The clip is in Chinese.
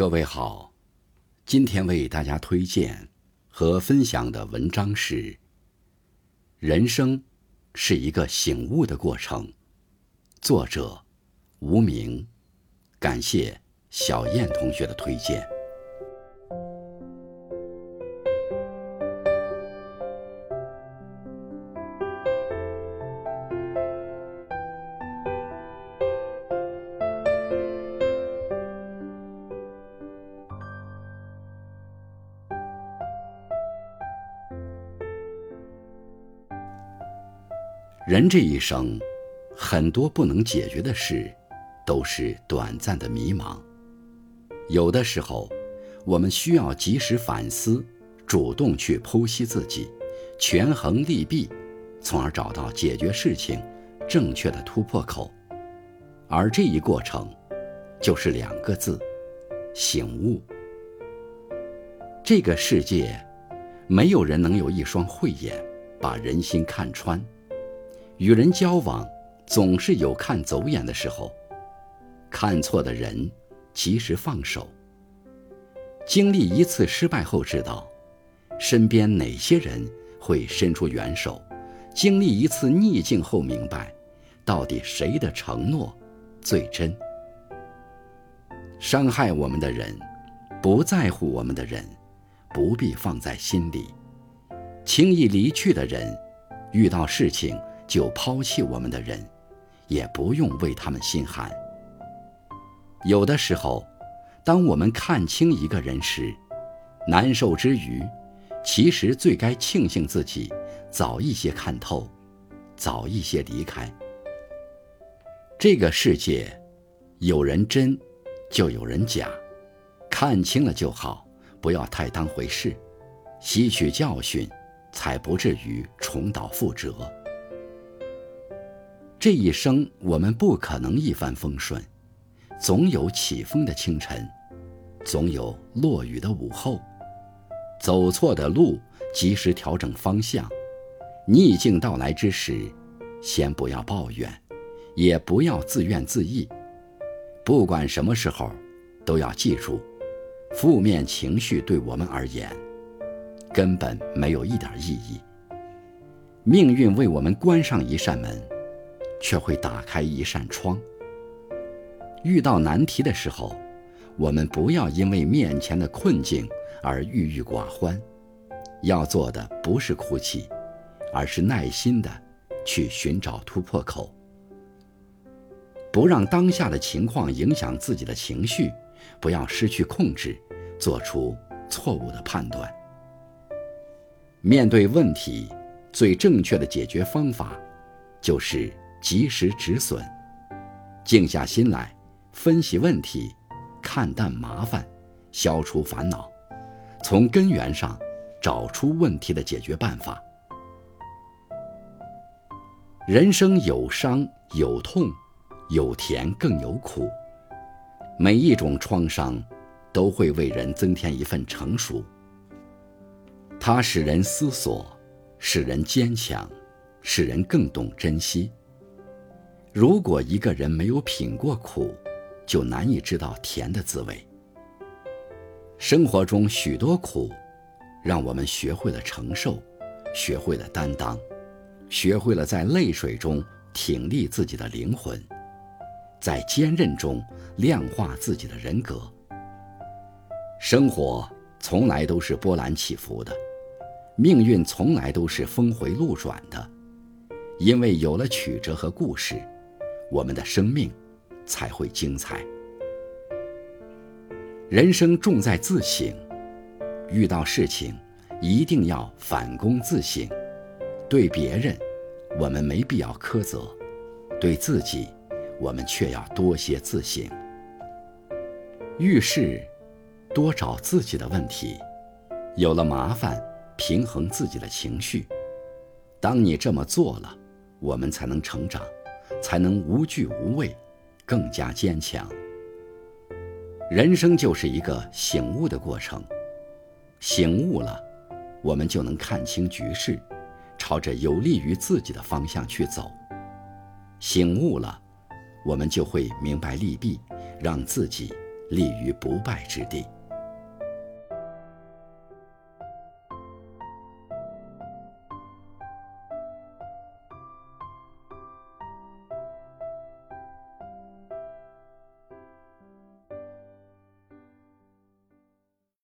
各位好，今天为大家推荐和分享的文章是：人生是一个醒悟的过程。作者无名，感谢小燕同学的推荐。人这一生，很多不能解决的事，都是短暂的迷茫。有的时候，我们需要及时反思，主动去剖析自己，权衡利弊，从而找到解决事情正确的突破口。而这一过程，就是两个字：醒悟。这个世界，没有人能有一双慧眼，把人心看穿。与人交往，总是有看走眼的时候，看错的人，及时放手。经历一次失败后，知道身边哪些人会伸出援手；经历一次逆境后，明白到底谁的承诺最真。伤害我们的人，不在乎我们的人，不必放在心里；轻易离去的人，遇到事情。就抛弃我们的人，也不用为他们心寒。有的时候，当我们看清一个人时，难受之余，其实最该庆幸自己早一些看透，早一些离开。这个世界，有人真，就有人假，看清了就好，不要太当回事，吸取教训，才不至于重蹈覆辙。这一生，我们不可能一帆风顺，总有起风的清晨，总有落雨的午后。走错的路，及时调整方向；逆境到来之时，先不要抱怨，也不要自怨自艾。不管什么时候，都要记住，负面情绪对我们而言，根本没有一点意义。命运为我们关上一扇门。却会打开一扇窗。遇到难题的时候，我们不要因为面前的困境而郁郁寡欢，要做的不是哭泣，而是耐心的去寻找突破口。不让当下的情况影响自己的情绪，不要失去控制，做出错误的判断。面对问题，最正确的解决方法，就是。及时止损，静下心来分析问题，看淡麻烦，消除烦恼，从根源上找出问题的解决办法。人生有伤有痛，有甜更有苦。每一种创伤，都会为人增添一份成熟。它使人思索，使人坚强，使人更懂珍惜。如果一个人没有品过苦，就难以知道甜的滋味。生活中许多苦，让我们学会了承受，学会了担当，学会了在泪水中挺立自己的灵魂，在坚韧中量化自己的人格。生活从来都是波澜起伏的，命运从来都是峰回路转的，因为有了曲折和故事。我们的生命才会精彩。人生重在自省，遇到事情一定要反躬自省。对别人，我们没必要苛责；对自己，我们却要多些自省。遇事多找自己的问题，有了麻烦，平衡自己的情绪。当你这么做了，我们才能成长。才能无惧无畏，更加坚强。人生就是一个醒悟的过程，醒悟了，我们就能看清局势，朝着有利于自己的方向去走。醒悟了，我们就会明白利弊，让自己立于不败之地。